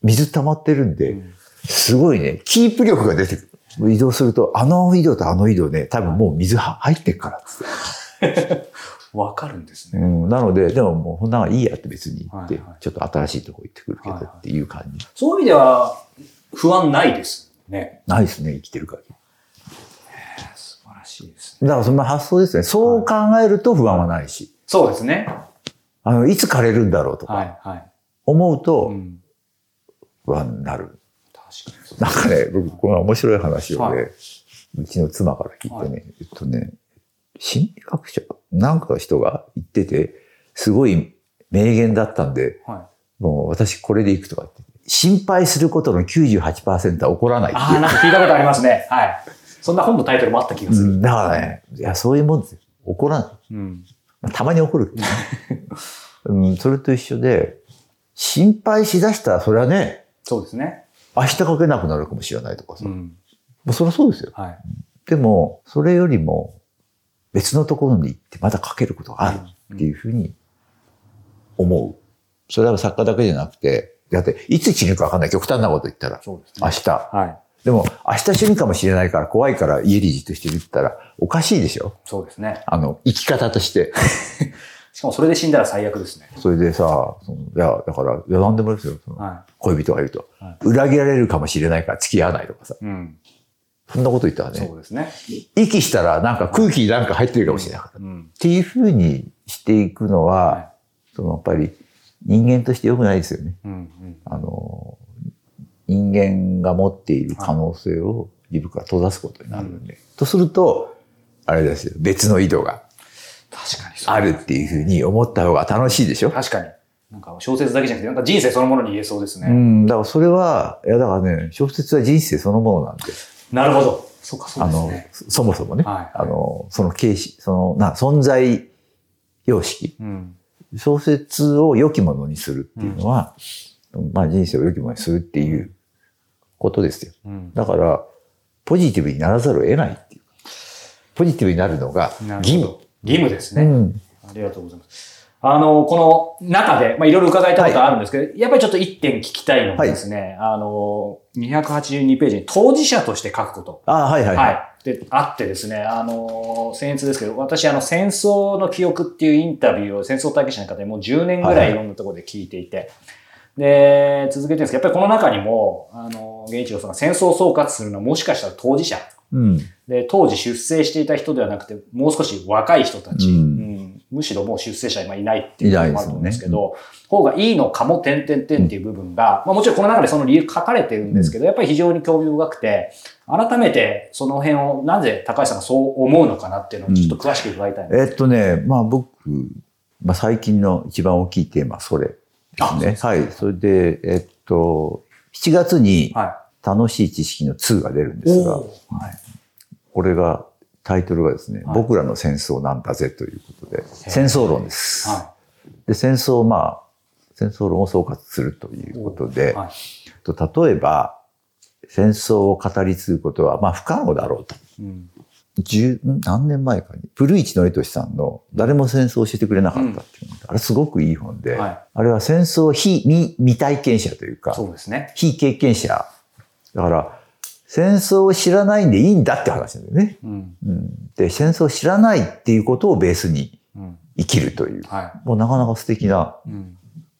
Speaker 4: 水溜まってるんで、
Speaker 1: うん
Speaker 4: すごいね、キープ力が出てくる。移動すると、あの井戸とあの井戸ね、多分もう水は入ってっからっつって。
Speaker 1: わかるんですね。
Speaker 4: うん、なので、でももうこんなのいいやって別に言って、
Speaker 1: はいはい
Speaker 4: ちょっと新しいとこ行ってくるけど
Speaker 1: はいはい
Speaker 4: っていう感じ。
Speaker 1: そういう意味では不安ないですね。
Speaker 4: ないですね、生きてる限
Speaker 1: 素晴らしいです
Speaker 4: り。だからその発想ですね。そう考えると不安はないし、
Speaker 1: そうですね。
Speaker 4: あの、いつ枯れるんだろうとか思うと
Speaker 1: ん。
Speaker 4: 不安になる。
Speaker 1: 確かにそう。
Speaker 4: なんかね、僕、この面白い話をね、
Speaker 1: はいう
Speaker 4: ちの妻から聞いてね、えっとね、心理学者、なんかの人が言ってて、すごい名言だったんで、
Speaker 1: は
Speaker 4: もう私これでいくとかって。心配することの98%は起こらない
Speaker 1: ああ、なんか聞いたことありますね。はい。そんな本のタイトルもあった気がする。
Speaker 4: うん、だからね、いや、そういうもんですよ。起こらない。
Speaker 1: うん。
Speaker 4: まあたまに起こる うん。それと一緒で、心配しだしたら、それはね、
Speaker 1: そうですね。
Speaker 4: 明日書けなくなるかもしれないとかさ。も
Speaker 1: うん。
Speaker 4: うそりゃそうですよ。
Speaker 1: はい。
Speaker 4: でも、それよりも、別のところに行ってまた書けることがあるっていうふうに思う。それは作家だけじゃなくて、だって、いつ死ぬか分かんない。極端なこと言ったら。
Speaker 1: ね。
Speaker 4: 明日。
Speaker 1: はい。
Speaker 4: でも、明日死ぬかもしれないから怖いから家でじっとしてるって言ったら、おかしいでしょ？
Speaker 1: そうですね。
Speaker 4: あの、生き方として。
Speaker 1: しかもそれで死んだら最悪ですね。
Speaker 4: それでさ、そのいや、だから、いや、なんでもですよ。その
Speaker 1: は
Speaker 4: 恋人がいると、
Speaker 1: は
Speaker 4: 裏切られるかもしれないから付き合わないとかさ。
Speaker 1: い。うん。
Speaker 4: そんなこと言ったらね
Speaker 1: そ、うですね。
Speaker 4: 息したらなんか空気になんか入ってるかもしれないから。っ
Speaker 1: うん。
Speaker 4: ていうふうにしていくのは、
Speaker 1: は
Speaker 4: そのやっぱり人間として良くないですよね。
Speaker 1: い。うん。うん。
Speaker 4: あの、人間が持っている可能性を自分から閉ざすことになるんで。とすると、あれですよ、別の井戸が
Speaker 1: 確かに。
Speaker 4: あるっていうふうに思った方が楽しいでしょ？
Speaker 1: 確かに。なんか小説だけじゃなくて、なんか人生そのものに言えそうですね。
Speaker 4: うん、だからそれは、いやだからね、小説は人生そのものなんで、
Speaker 1: なるほど。そうか、そう
Speaker 4: あの
Speaker 1: ですね。、
Speaker 4: そもそもね、
Speaker 1: はい
Speaker 4: あの、その形式、その、な、存在様式、
Speaker 1: うん。
Speaker 4: 小説を良きものにするっていうのは、まあ人生を良きものにするっていうことですよ。
Speaker 1: うん。
Speaker 4: だから、ポジティブにならざるを得ないっていうか、ポジティブになるのが義務。
Speaker 1: 義務ですね。
Speaker 4: うん。
Speaker 1: ありがとうございます。あの、この中で、まあ、いろいろ伺いたいことあるんですけど、やっぱりちょっと一点聞きたいのがですね、あの、282ページに当事者として書くこと。
Speaker 4: ああ、はいはい。
Speaker 1: はい。で、あってですね、あの、僭越ですけど、私、あの、戦争の記憶っていうインタビューを戦争体験者の方にもう10年ぐらいいろんなところで聞いていて、で、続けてるんですけど、やっぱりこの中にも、あの、源一郎さんが戦争を総括するのはもしかしたら当事者。
Speaker 4: うん。
Speaker 1: で、当時出生していた人ではなくて、もう少し若い人たち、
Speaker 4: うん。
Speaker 1: うん。むしろもう出生者今いないっていうのもあると思うんですけ
Speaker 4: い
Speaker 1: ど、方がいいのかも、点々点っていう部分が、まあもちろんこの中でその理由書かれてるんですけど、やっぱり非常に興味深くて、改めてその辺をなぜ高橋さんがそう思うのかなっていうのをちょっと詳しく伺いたいな、
Speaker 4: えっとね、まあ僕、まあ最近の一番大きいテーマはそれですね。はい。それで、えっと、7月に
Speaker 1: は
Speaker 4: 楽しい知識の2が出るんですが、
Speaker 1: お
Speaker 4: はい、これが、タイトルがですね、
Speaker 1: はい
Speaker 4: 僕らの戦争なんだぜということで、戦争論です。
Speaker 1: は
Speaker 4: で、戦争をまあ、戦争論を総括するということで、
Speaker 1: はい。
Speaker 4: と例えば、戦争を語り継ぐことは、まあ不可能だろうと。
Speaker 1: うん。
Speaker 4: 十、ん何年前かに、古市憲寿さんの誰も戦争を教えてくれなかったっていうの、あれすごくいい本で、
Speaker 1: はい
Speaker 4: あれは戦争非未未体験者というか、
Speaker 1: そうですね。
Speaker 4: 非経験者。だから、戦争を知らないんでいいんだって話なんだよね。
Speaker 1: うん。
Speaker 4: うん、で、戦争を知らないっていうことをベースに
Speaker 1: うん。
Speaker 4: 生きるという、
Speaker 1: は
Speaker 4: もうなかなか素敵な、
Speaker 1: い。うん。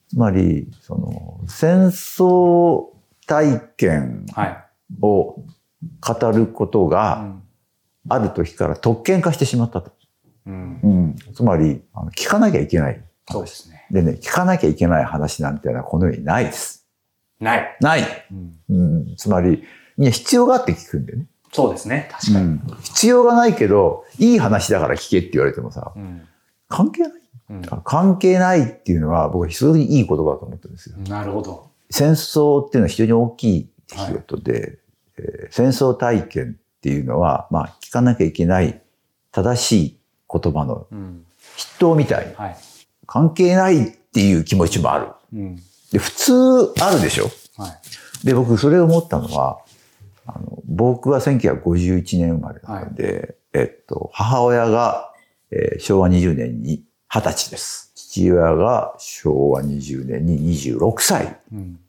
Speaker 4: つまり、その、戦争体験
Speaker 1: はい。
Speaker 4: を語ること
Speaker 1: う
Speaker 4: が、
Speaker 1: ん。
Speaker 4: ある時から特権化してしまったと。
Speaker 1: うん。
Speaker 4: うん、つまり、あの聞かなきゃいけない。
Speaker 1: そうですね。
Speaker 4: でね、聞かなきゃいけない話なんていうのはこの世にないです。
Speaker 1: ない。
Speaker 4: ない。
Speaker 1: うん。
Speaker 4: うん、つまり、みんな必要があって聞くんだよね。
Speaker 1: そうですね。確かに。
Speaker 4: うん必要がないけど、いい話だから聞けって言われてもさ、
Speaker 1: うん。
Speaker 4: 関係ない。
Speaker 1: うん。
Speaker 4: 関係ないっていうのは僕は非常にいい言葉だと思ってるんですよ。
Speaker 1: なるほど。
Speaker 4: 戦争っていうのは非常に大きい出来事で、えー戦争体験っていうのは、まあ聞かなきゃいけない正しい言葉の
Speaker 1: うん。
Speaker 4: 筆頭みたいに
Speaker 1: はい。
Speaker 4: 関係ないっていう気持ちもある。
Speaker 1: うん。
Speaker 4: で、普通あるでしょ？
Speaker 1: はい。
Speaker 4: で、僕それを思ったのは、あの僕は1951年生まれなので、えっと、母親が、えー昭和20年に20歳です。父親が昭和20年に26歳。
Speaker 1: うん。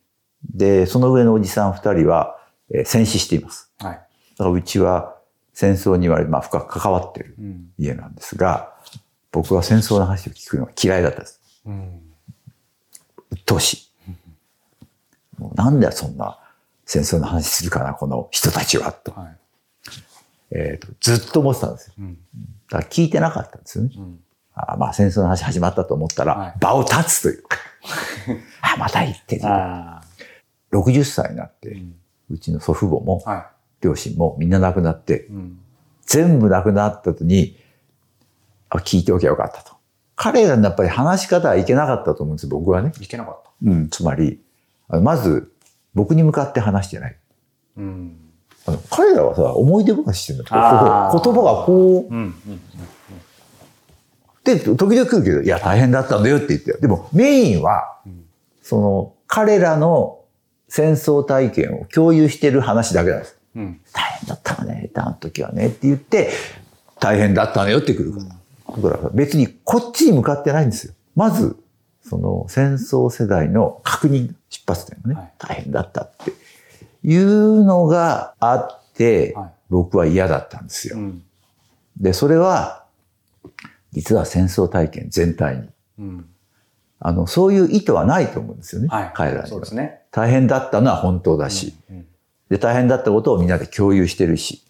Speaker 4: で、その上のおじさん2人は、えー戦死しています。
Speaker 1: はい。
Speaker 4: だからうちは戦争には、まあ、深く関わってる
Speaker 1: うん。
Speaker 4: 家なんですが、僕は戦争の話を聞くのが嫌いだったんです。
Speaker 1: うん。
Speaker 4: 鬱陶しい。もうなんでそんな戦争の話するかな、この人たちは、と。
Speaker 1: はい。
Speaker 4: えーとずっと思ってたんですよ。
Speaker 1: うん。
Speaker 4: だから聞いてなかったんですよね。
Speaker 1: うん。
Speaker 4: あまあ戦争の話始まったと思ったら、
Speaker 1: はい
Speaker 4: 場を立つというか。あ、また言ってる。
Speaker 1: ああ。
Speaker 4: 60歳になって、
Speaker 1: うん。
Speaker 4: うちの祖父母も
Speaker 1: は
Speaker 4: 両親もみんな亡くなって
Speaker 1: い。、うん。
Speaker 4: 全部亡くなった後に、あ、聞いておきゃよかったと。彼らのやっぱり話し方はいけなかったと思うんです僕はね。
Speaker 1: いけなかった。
Speaker 4: うん、つまり、あのまず、僕に向かって話してない。
Speaker 1: うん。
Speaker 4: あの彼らはさ、思い出話してるんだ言葉がこう、
Speaker 1: うん。うん。
Speaker 4: で、時々来るけど、いや、大変だったんだよって言ってよでも、メインは、
Speaker 1: うん
Speaker 4: その、彼らの戦争体験を共有してる話だけなんです。
Speaker 1: うん。
Speaker 4: 大変だったわね、あの時はね、って言って、大変だったのよってくるから。だから別にこっちに向かってないんですよ。まず、その戦争世代の確認、出発点がね、
Speaker 1: はい
Speaker 4: 大変だったっていうのがあって、
Speaker 1: はい
Speaker 4: 僕は嫌だったんですよ。
Speaker 1: うん。
Speaker 4: で、それは、実は戦争体験全体に。
Speaker 1: うん。
Speaker 4: あの、そういう意図はないと思うんですよね。
Speaker 1: はい。
Speaker 4: 彼らには。大変だったのは本当だし、
Speaker 1: うん。
Speaker 4: で、大変だったことをみんなで共有してるし、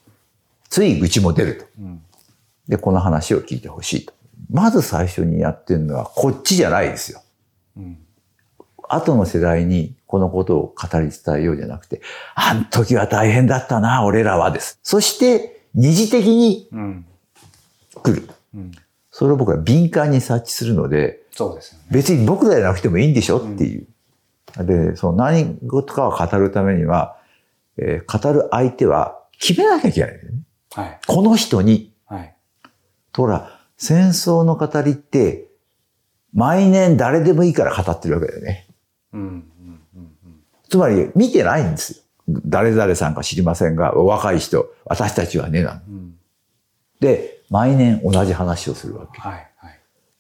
Speaker 4: つい愚痴も出ると。
Speaker 1: うん。
Speaker 4: で、この話を聞いてほしいと。まず最初にやってるのは、こっちじゃないですよ。
Speaker 1: うん。
Speaker 4: 後の世代にこのことを語り伝えようじゃなくて、あん時は大変だったな、俺らはです。そして、二次的に
Speaker 1: うん。
Speaker 4: 来る。
Speaker 1: うん。
Speaker 4: それを僕は敏感に察知するので、
Speaker 1: そうですよね。
Speaker 4: 別に僕らじゃなくてもいいんでしょっていう。で、その何事かを語るためには、えー語る相手は決めなきゃいけないね。
Speaker 1: はい。
Speaker 4: この人に。
Speaker 1: はい。
Speaker 4: とほら、戦争の語りって、毎年誰でもいいから語ってるわけだよね。
Speaker 1: うん。うん。うん。
Speaker 4: つまり、見てないんですよ。誰々さんか知りませんが、若い人、私たちはね、なの。
Speaker 1: うん。
Speaker 4: で、毎年同じ話をするわけ。
Speaker 1: はい。はい。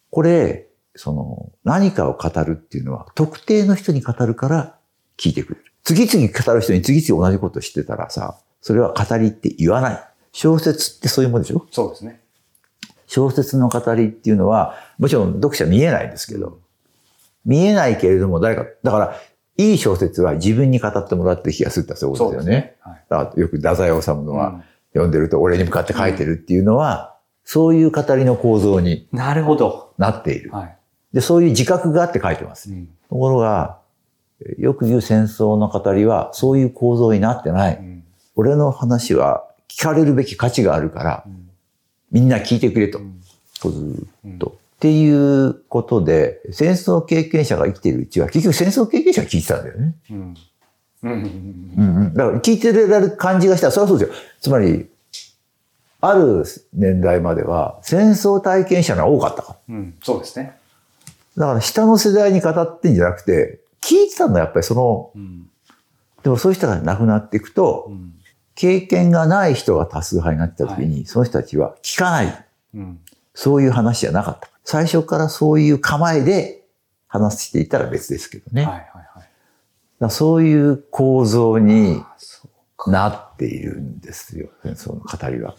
Speaker 4: これ、その、何かを語るっていうのは、特定の人に語るから聞いてくれる。次々語る人に次々同じことしてたらさ、それは語りって言わない。小説ってそういうもんでしょ？
Speaker 1: そうですね。
Speaker 4: 小説の語りっていうのは、もちろん読者見えないんですけど、見えないけれども誰か、だから、いい小説は自分に語ってもらってる気がするってそういうことですよね。。
Speaker 1: はい。
Speaker 4: よく太宰治の
Speaker 1: う
Speaker 4: は、
Speaker 1: ん
Speaker 4: 読んでると俺に向かって書いてるっていうのは、そういう語りの構造に
Speaker 1: なるほど。
Speaker 4: なっている。
Speaker 1: はい。
Speaker 4: で、そういう自覚があって書いてます。
Speaker 1: うん。
Speaker 4: ところが、よく言う戦争の語りは、そういう構造になってない。
Speaker 1: うん。
Speaker 4: 俺の話は聞かれるべき価値があるから、
Speaker 1: うん
Speaker 4: みんな聞いてくれと。
Speaker 1: うん
Speaker 4: ずーっと。っていうことで、戦争経験者が生きているうちは、結局戦争経験者が聞いてたんだよね。
Speaker 1: うんうん。
Speaker 4: だから聞いてられる感じがしたら、それはそうですよ。つまり、ある年代までは戦争体験者が多かったから。
Speaker 1: うん。そうですね。
Speaker 4: だから下の世代に語ってんじゃなくて、聞いてたのはやっぱりその、
Speaker 1: うん。
Speaker 4: でもそういう人が亡くなっていくと
Speaker 1: う、ん。
Speaker 4: 経験がない人が多数派になってた時に、その人たちは聞かない。
Speaker 1: うん。
Speaker 4: そういう話じゃなかった。最初からそういう構えで話していたら別ですけどね。
Speaker 1: はいはいはい。
Speaker 4: だそういう構造になっているんですよ、戦争の語りは。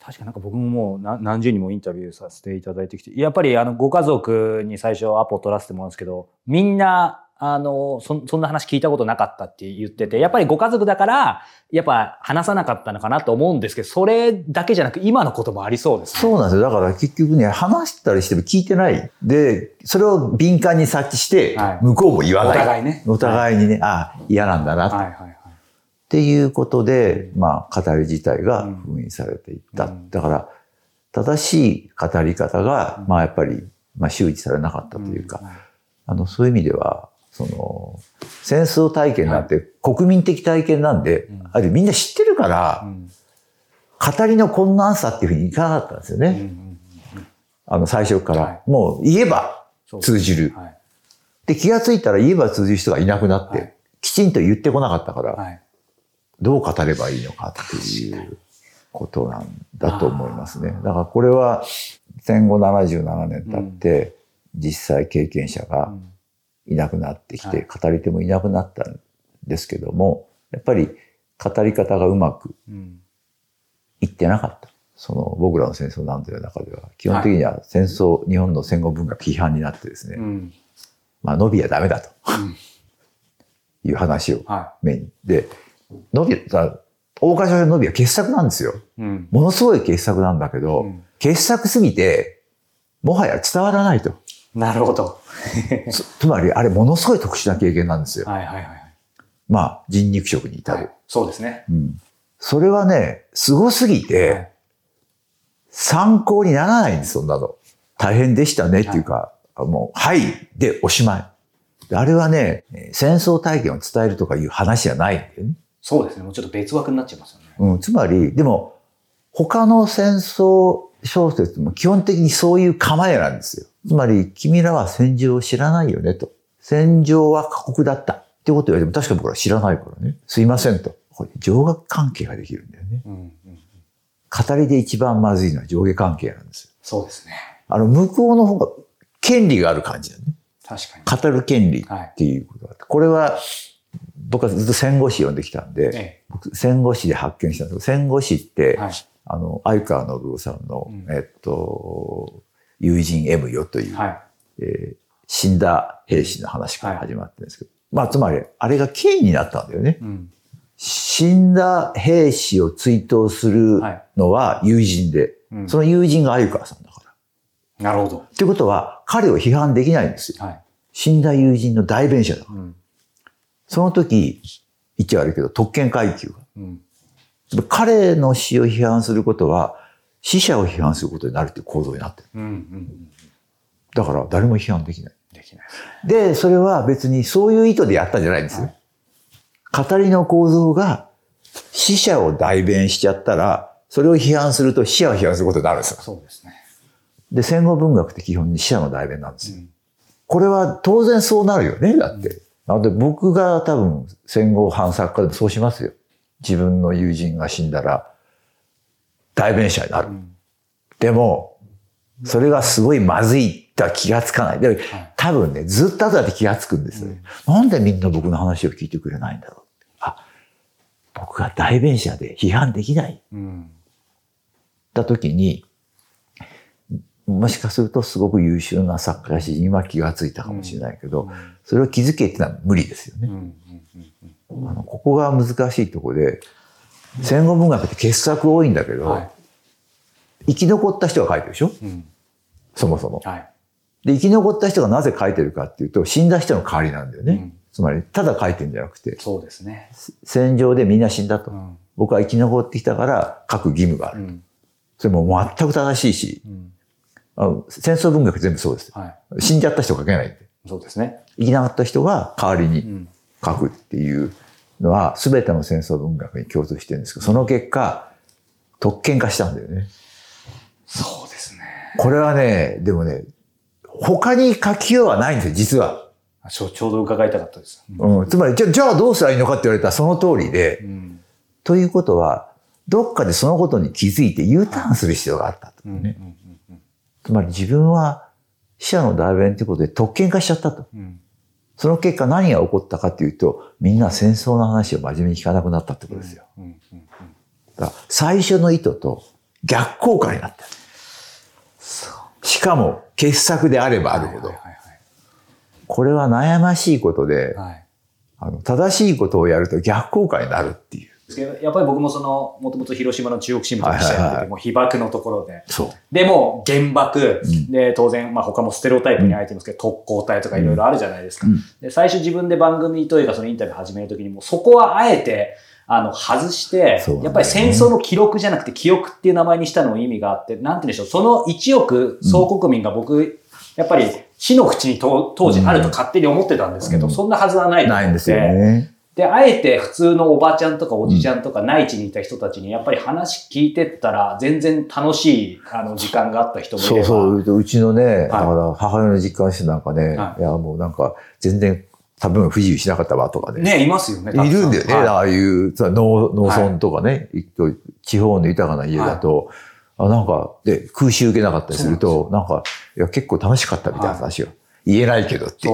Speaker 1: 確かなんか僕ももう何何十人もインタビューさせていただいてきて、やっぱりあのご家族に最初アポ取らせてもらうんですけど、みんな、あの、そそんな話聞いたことなかったって言ってて、やっぱりご家族だから、やっぱ話さなかったのかなと思うんですけど、それだけじゃなく今のこともありそうですね。
Speaker 4: そうなんですよ。だから結局ね、話したりしても聞いてない。で、それを敏感に察知して
Speaker 1: はい、
Speaker 4: 向こうも言わ
Speaker 1: お
Speaker 4: ない。
Speaker 1: 互いね。
Speaker 4: お互いにね、ああ、嫌なんだな、っ
Speaker 1: はいはいはい。
Speaker 4: ていうことで、まあ、語り自体が封印されていった。
Speaker 1: うん
Speaker 4: だから、正しい語り方が、まあ、やっぱり、まあ、周知されなかったというか、あの、そういう意味では、その、戦争体験なんて国民的体験なんで、
Speaker 1: うん
Speaker 4: あるいはみんな知ってるから
Speaker 1: う、ん
Speaker 4: 語りの困難さっていうふうにいかなかったんですよね。
Speaker 1: うんうん
Speaker 4: あの、最初から。
Speaker 1: はい
Speaker 4: もう言えば通じる。
Speaker 1: はい
Speaker 4: で、気がついたら言えば通じる人がいなくなって、
Speaker 1: はい
Speaker 4: きちんと言ってこなかったから、
Speaker 1: はい。
Speaker 4: どう語ればいいのかっていうことなんだと思いますね。だからこれは戦後77年経って、実際経験者が
Speaker 1: うん
Speaker 4: いなくなってきて、
Speaker 1: はい
Speaker 4: 語り手もいなくなったんですけども、やっぱり語り方がうまく
Speaker 1: うん
Speaker 4: いってなかった。その僕らの戦争なんていう中では、基本的には戦争、日本の戦後文学批判になってですね、
Speaker 1: うん
Speaker 4: まあ、伸びはダメだと
Speaker 1: うん
Speaker 4: いう話を
Speaker 1: は
Speaker 4: メインで、伸び、だ大川の伸びは傑作なんですよ。
Speaker 1: い。うん
Speaker 4: ものすごい傑作なんだけど、
Speaker 1: うん
Speaker 4: 傑作すぎて、もはや伝わらないと。
Speaker 1: なるほど。
Speaker 4: つつまり、あれものすごい特殊な経験なんですよ。
Speaker 1: はいはいはい。
Speaker 4: まあ、人肉食に至る。
Speaker 1: はいそうですね。
Speaker 4: うん。それはね、凄すぎて、
Speaker 1: はい
Speaker 4: 参考にならないんです、そんなの。大変でしたねっていうか、もう、はい、でおしまい。であれはね、戦争体験を伝えるとかいう話じゃないんだよね。
Speaker 1: そうですね。もうちょっと別枠になっちゃいますよね。
Speaker 4: うん、つまり、でも、他の戦争小説も基本的にそういう構えなんですよ。つまり、君らは戦場を知らないよねと。戦場は過酷だった。ってこと言われても確か僕ら知らないからね。すいませんと。これ上下関係ができるんだよね。
Speaker 1: うんうん
Speaker 4: 語りで一番まずいのは上下関係なんですよ。
Speaker 1: そうですね。
Speaker 4: あの、向こうの方が権利がある感じだね。
Speaker 1: 確かに。
Speaker 4: 語る権利
Speaker 1: はい。
Speaker 4: っていうことがあって。これは、僕はずっと戦後史読んできたんで、
Speaker 1: え
Speaker 4: 僕戦後史で発見したんですけど、戦後史って、
Speaker 1: え。はい。
Speaker 4: あの、相川信夫さんの、
Speaker 1: うん
Speaker 4: えっと、友人 M よという、
Speaker 1: はい。
Speaker 4: えー死んだ兵士の話から始まってるんですけど、まあ、つまり、あれが権威になったんだよね。
Speaker 1: うん。
Speaker 4: 死んだ兵士を追悼する
Speaker 1: はい。
Speaker 4: のは友人で、
Speaker 1: うん
Speaker 4: その友人が相川さんだから。
Speaker 1: なるほど。
Speaker 4: ってことは、彼を批判できないんですよ。
Speaker 1: はい。
Speaker 4: 死んだ友人の代弁者だから。
Speaker 1: うん。
Speaker 4: その時、言っちゃ悪いけど、特権階級が。
Speaker 1: うん。
Speaker 4: 彼の死を批判することは、死者を批判することになるっていう構造になってる。
Speaker 1: うん。うん。
Speaker 4: だから誰も批判できない。
Speaker 1: できないで
Speaker 4: それは別にそういう意図でやったんじゃないんですよ。語りの構造が死者を代弁しちゃったら、それを批判すると死者を批判することになるんですよ。
Speaker 1: そうですね。
Speaker 4: で、戦後文学って基本に死者の代弁なんですよ。
Speaker 1: うん。
Speaker 4: これは当然そうなるよね、だって。なので僕が多分戦後反作家でもそうしますよ。自分の友人が死んだら代弁者になる。
Speaker 1: うん
Speaker 4: でも、それがすごいまずいとは気がつかない。で、多分ね、ずっと後だって気がつくんですよ、なんでみんな僕の話を聞いてくれないんだろうって。あ、僕が代弁者で批判できない。
Speaker 1: うん。
Speaker 4: た時に、もしかするとすごく優秀な作家詩人は気がついたかもしれないけど、それを気づけってのは無理ですよね。
Speaker 1: うん。うん。うん。
Speaker 4: あのここが難しいところで、戦後文学って傑作多いんだけど、
Speaker 1: はい。
Speaker 4: 生き残った人が書いてるでしょ？
Speaker 1: うん。
Speaker 4: そもそも。
Speaker 1: はい。
Speaker 4: で、生き残った人がなぜ書いてるかっていうと、死んだ人の代わりなんだよね。
Speaker 1: うん
Speaker 4: つまり、ただ書いてるんじゃなくて、
Speaker 1: そうですね。
Speaker 4: 戦場でみんな死んだと。
Speaker 1: うん。
Speaker 4: 僕は生き残ってきたから書く義務がある。
Speaker 1: うん。
Speaker 4: それも全く正しいし、
Speaker 1: うん。
Speaker 4: あの戦争文学全部そうです。
Speaker 1: はい。
Speaker 4: 死んじゃった人書けないんで。
Speaker 1: そうですね。
Speaker 4: 生き残った人が代わりに
Speaker 1: うん。
Speaker 4: 書くっていうのは、全ての戦争文学に共通してるんですけど、その結果、特権化したんだよね。
Speaker 1: そうですね。
Speaker 4: これはね、でもね、他に書きようはないんですよ、実は。
Speaker 1: ちょちょうど伺いたかったです。
Speaker 4: うん、つまりじゃ、じゃあどうすればいいのかって言われたらその通りで、
Speaker 1: うん
Speaker 4: ということは、どっかでそのことに気づいて U ターンする必要があったと、
Speaker 1: うん
Speaker 4: ね。つまり自分は死者の代弁ということで特権化しちゃったと。
Speaker 1: うん
Speaker 4: その結果何が起こったかっていうと、みんな戦争の話を真面目に聞かなくなったってことですよ。
Speaker 1: うんうん
Speaker 4: だから最初の意図と逆効果になった。しかも傑作であればあるほど
Speaker 1: はい。はい
Speaker 4: これは悩ましいことで
Speaker 1: はい、はい
Speaker 4: あの正しいことをやると逆効果になるっていう。
Speaker 1: ですけどやっぱり僕もその、もともと広島の中国新聞の記者やってて、もう被爆のところで。
Speaker 4: そう。
Speaker 1: でも、原爆、
Speaker 4: うん。
Speaker 1: で、当然、まあ他もステレオタイプに入ってますけど、特攻隊とかいろいろあるじゃないですか。
Speaker 4: うん。
Speaker 1: で、最初自分で番組というかそのインタビュー始めるときにも、そこはあえて、あの、外して、
Speaker 4: ね。
Speaker 1: やっぱり戦争の記録じゃなくて記憶っていう名前にしたのも意味があって、なんて言うんでしょう、その1億総国民が僕、やっぱり死の淵にと当時あると勝手に思ってたんですけど、
Speaker 4: うん。
Speaker 1: そんなはずはないと思って。
Speaker 4: ないんですよね。
Speaker 1: で、あえて普通のおばちゃんとかおじちゃんとか内地にいた人たちにやっぱり話聞いてったら全然楽しいあの時間があった人もいれば。
Speaker 4: そうそう。うちのね、だから母親の実家の人なんかね、
Speaker 1: はい
Speaker 4: い、やもうなんか全然多分不自由しなかったわとかね。
Speaker 1: ね、いますよね。
Speaker 4: いるんだよね。
Speaker 1: はい
Speaker 4: ああいう、農農村とかね、行くと地方の豊かな家だと、あなんか、で、空襲受けなかったりすると、なんか、いや、結構楽しかったみたいな話を。言えないけどって。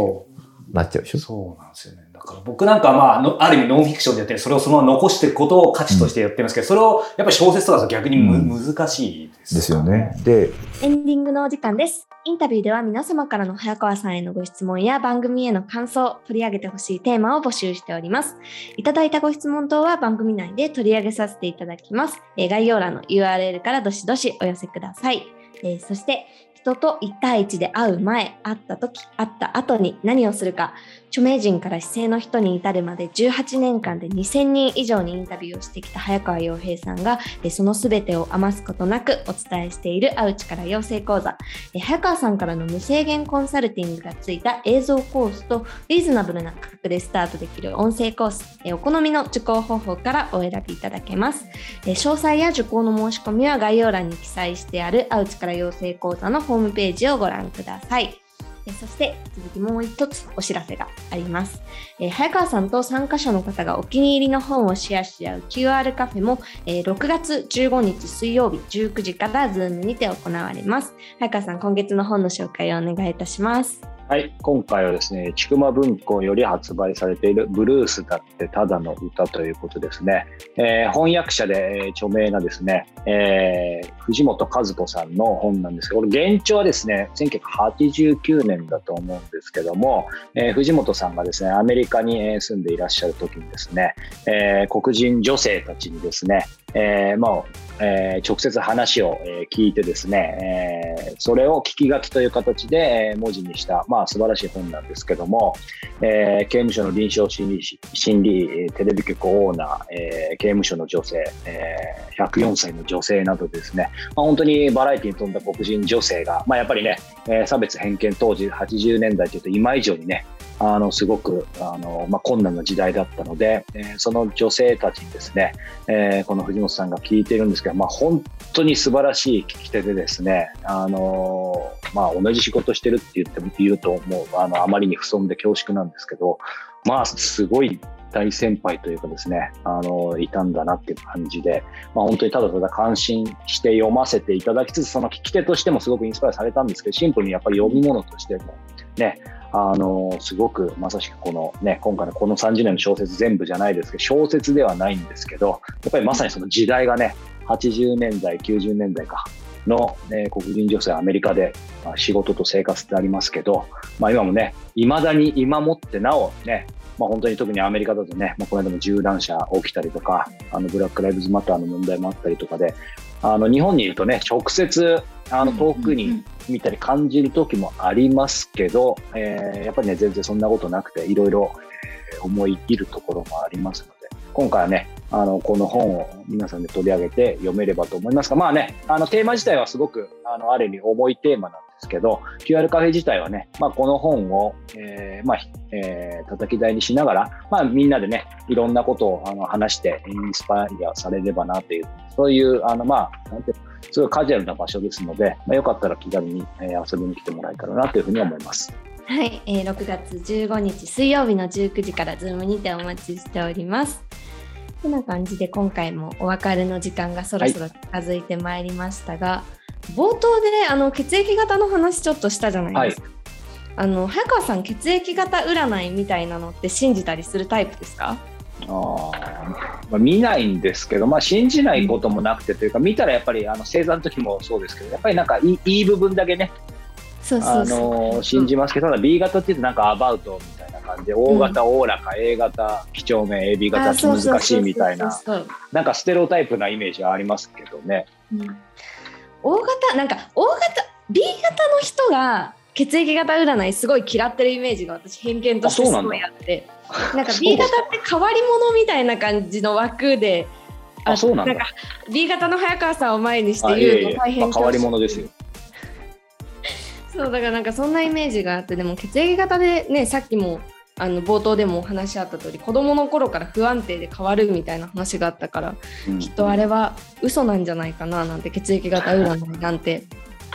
Speaker 4: なっちゃうでしょ。
Speaker 1: そうなんですよね。だから僕なんかまあの、ある意味ノンフィクションでやってる、それをそのまま残していくことを価値としてやってますけど、それをやっぱり小説とかだと逆にむ、
Speaker 4: うん
Speaker 1: 難しいです、
Speaker 4: ですよね。。で、
Speaker 2: エンディングのお時間です。インタビューでは皆様からの早川さんへのご質問や番組への感想、取り上げてほしいテーマを募集しております。いただいたご質問等は番組内で取り上げさせていただきます。えー概要欄の URL からどしどしお寄せください。えーそして、人と1対1で会う前、会った時、会った後に何をするか、著名人から姿勢の人に至るまで18年間で2000人以上にインタビューをしてきた早川洋平さんが、その全てを余すことなくお伝えしている会う力養成講座、早川さんからの無制限コンサルティングがついた映像コースとリーズナブルな価格でスタートできる音声コース、お好みの受講方法からお選びいただけます。詳細や受講の申し込みは概要欄に記載してある会う力養成講座のホームページをご覧ください。そして続きもう一つお知らせがあります。えー早川さんと参加者の方がお気に入りの本をシェアし合う QR カフェも、えー6月15日水曜日19時から Zoom にて行われます。早川さん、今月の本の紹介をお願いいたします。
Speaker 3: はい、今回はですね、ちくま文庫より発売されているブルースだってただの歌ということですね。えー翻訳者で著名なですね、えー藤本和子さんの本なんですけど、現状はですね、1989年だと思うんですけども、えー藤本さんがですね、アメリカに住んでいらっしゃる時にですね、え黒人女性たちにですね、えまあ、えー直接話をえ聞いてですね、えーそれを聞き書きという形でえ文字にした、まあ、素晴らしい本なんですけども、えー刑務所の臨床心理心理テレビ局オーナー、え刑務所の女性、え104歳の女性などですね、まあ、本当にバラエティに富んだ黒人女性が、まあ、やっぱりね、え差別偏見当時80年代というと今以上にねあのすごくあの、まあ、困難な時代だったので、えーその女性たちにですね、えーこの藤本さんが聞いてるんですけど、まあ、本当に素晴らしい聞き手でですね、あのまあ、同じ仕事してるって言っても言うともうあのあまりに不遜で恐縮なんですけど、まあ、すごい大先輩というかですね、あのいたんだなっていう感じで、まあ、本当にただただ感心して読ませていただきつつ、その聞き手としてもすごくインスパイアされたんですけど、シンプルにやっぱり読み物としてもね、あのすごくまさしくこのね、今回のこの30年の小説全部じゃないですけど、小説ではないんですけど、やっぱりまさにその時代がね、80年代、90年代か。の、ね、黒人女性アメリカで、まあ、仕事と生活ってありますけど、まあ、今もね、いまだに今もってなおね、まあ、本当に特にアメリカだとね、まあ、この間も銃弾射起きたりとか、あのブラック・ライブズ・マターの問題もあったりとかで、あの日本にいるとね、直接あの遠くに見たり感じる時もありますけど、えーやっぱりね、全然そんなことなくて、いろいろえー思い入るところもありますので、今回はね、あのこの本を皆さんで取り上げて読めればと思いますが、まあね、あのテーマ自体はすごくあのある意味重いテーマなんですけど、QR カフェ自体はね、まあ、この本を、えーまあえー叩き台にしながら、まあ、みんなでね、いろんなことをあの話してインスパイアされればなという、そういう、あのまあ、なんていうのすごいカジュアルな場所ですので、まあ、よかったら気軽に、えー遊びに来てもらえたらなというふうに思います。
Speaker 2: はい、えー6月15日水曜日の19時からズームにてお待ちしております。てな感じで今回もお別れの時間がそろそろ近づいてまいりましたが、冒頭であの血液型の話ちょっとしたじゃないですか。あの早川さん血液型占いみたいなのって信じたりするタイプですか？
Speaker 3: あー。まあ、見ないんですけど、まあ、信じないこともなくてというか、見たらやっぱりあの星座の時もそうですけど、やっぱりなんかいいいい部分だけね、
Speaker 2: そうそ
Speaker 3: あ
Speaker 2: うそう。
Speaker 3: の信じますけど、ただ B 型っていうとなんかアバウトみたいな感じで、O 型、おおらか、A 型、几帳面、AB 型、気難しいみたいな、なんかステレオタイプなイメージはありますけどね。
Speaker 2: うん。O 型なんか O 型 B 型の人が血液型占いすごい嫌ってるイメージが私偏見としてすごいあって なんか B 型って変わり者みたいな感じの枠で
Speaker 3: あそうなんだ。
Speaker 2: か B 型の早川さんを前にし
Speaker 3: あ
Speaker 2: て言うと大変
Speaker 3: まあ、変わり者ですよ。
Speaker 2: そうだからなんかそんなイメージがあってでも血液型でねさっきもあの冒頭でもお話しあった通り子供の頃から不安定で変わるみたいな話があったから
Speaker 3: うん。
Speaker 2: きっとあれは嘘なんじゃないかななんて血液型占いなんて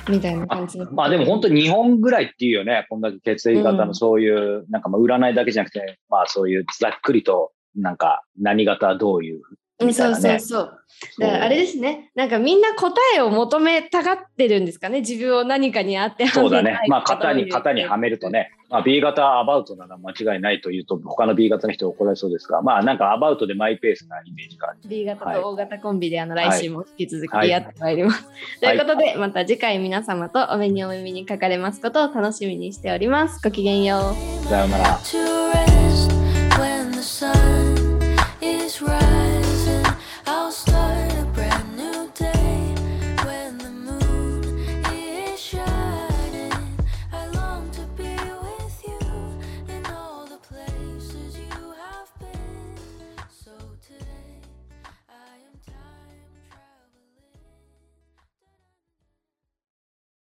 Speaker 2: みたいな感じの。
Speaker 3: まあでも本当に日本ぐらいっていうよね、こんだけ血液型のそういう、なんかまあ占いだけじゃなくて、まあそういうざっくりと、なんか何型どういうみたいなね。
Speaker 2: そうそう。だからあれですね、なんかみんな答えを求めたがってるんですかね、自分を何かに当てはめ
Speaker 3: そうだね。まあ型に、型にはめるとね、まあ B 型アバウトなら間違いないというと、他の B 型の人怒られそうですが、まあなんかアバウトでマイペースなイメージがある。
Speaker 2: B 型
Speaker 3: はい
Speaker 2: と O 型コンビであの来週も引き続
Speaker 3: はい
Speaker 2: きやってまいります。ということで、また次回皆様とお目にお耳にかかれますことを楽しみにしております。ごきげんよう。
Speaker 3: さようなら。
Speaker 5: I'll stop.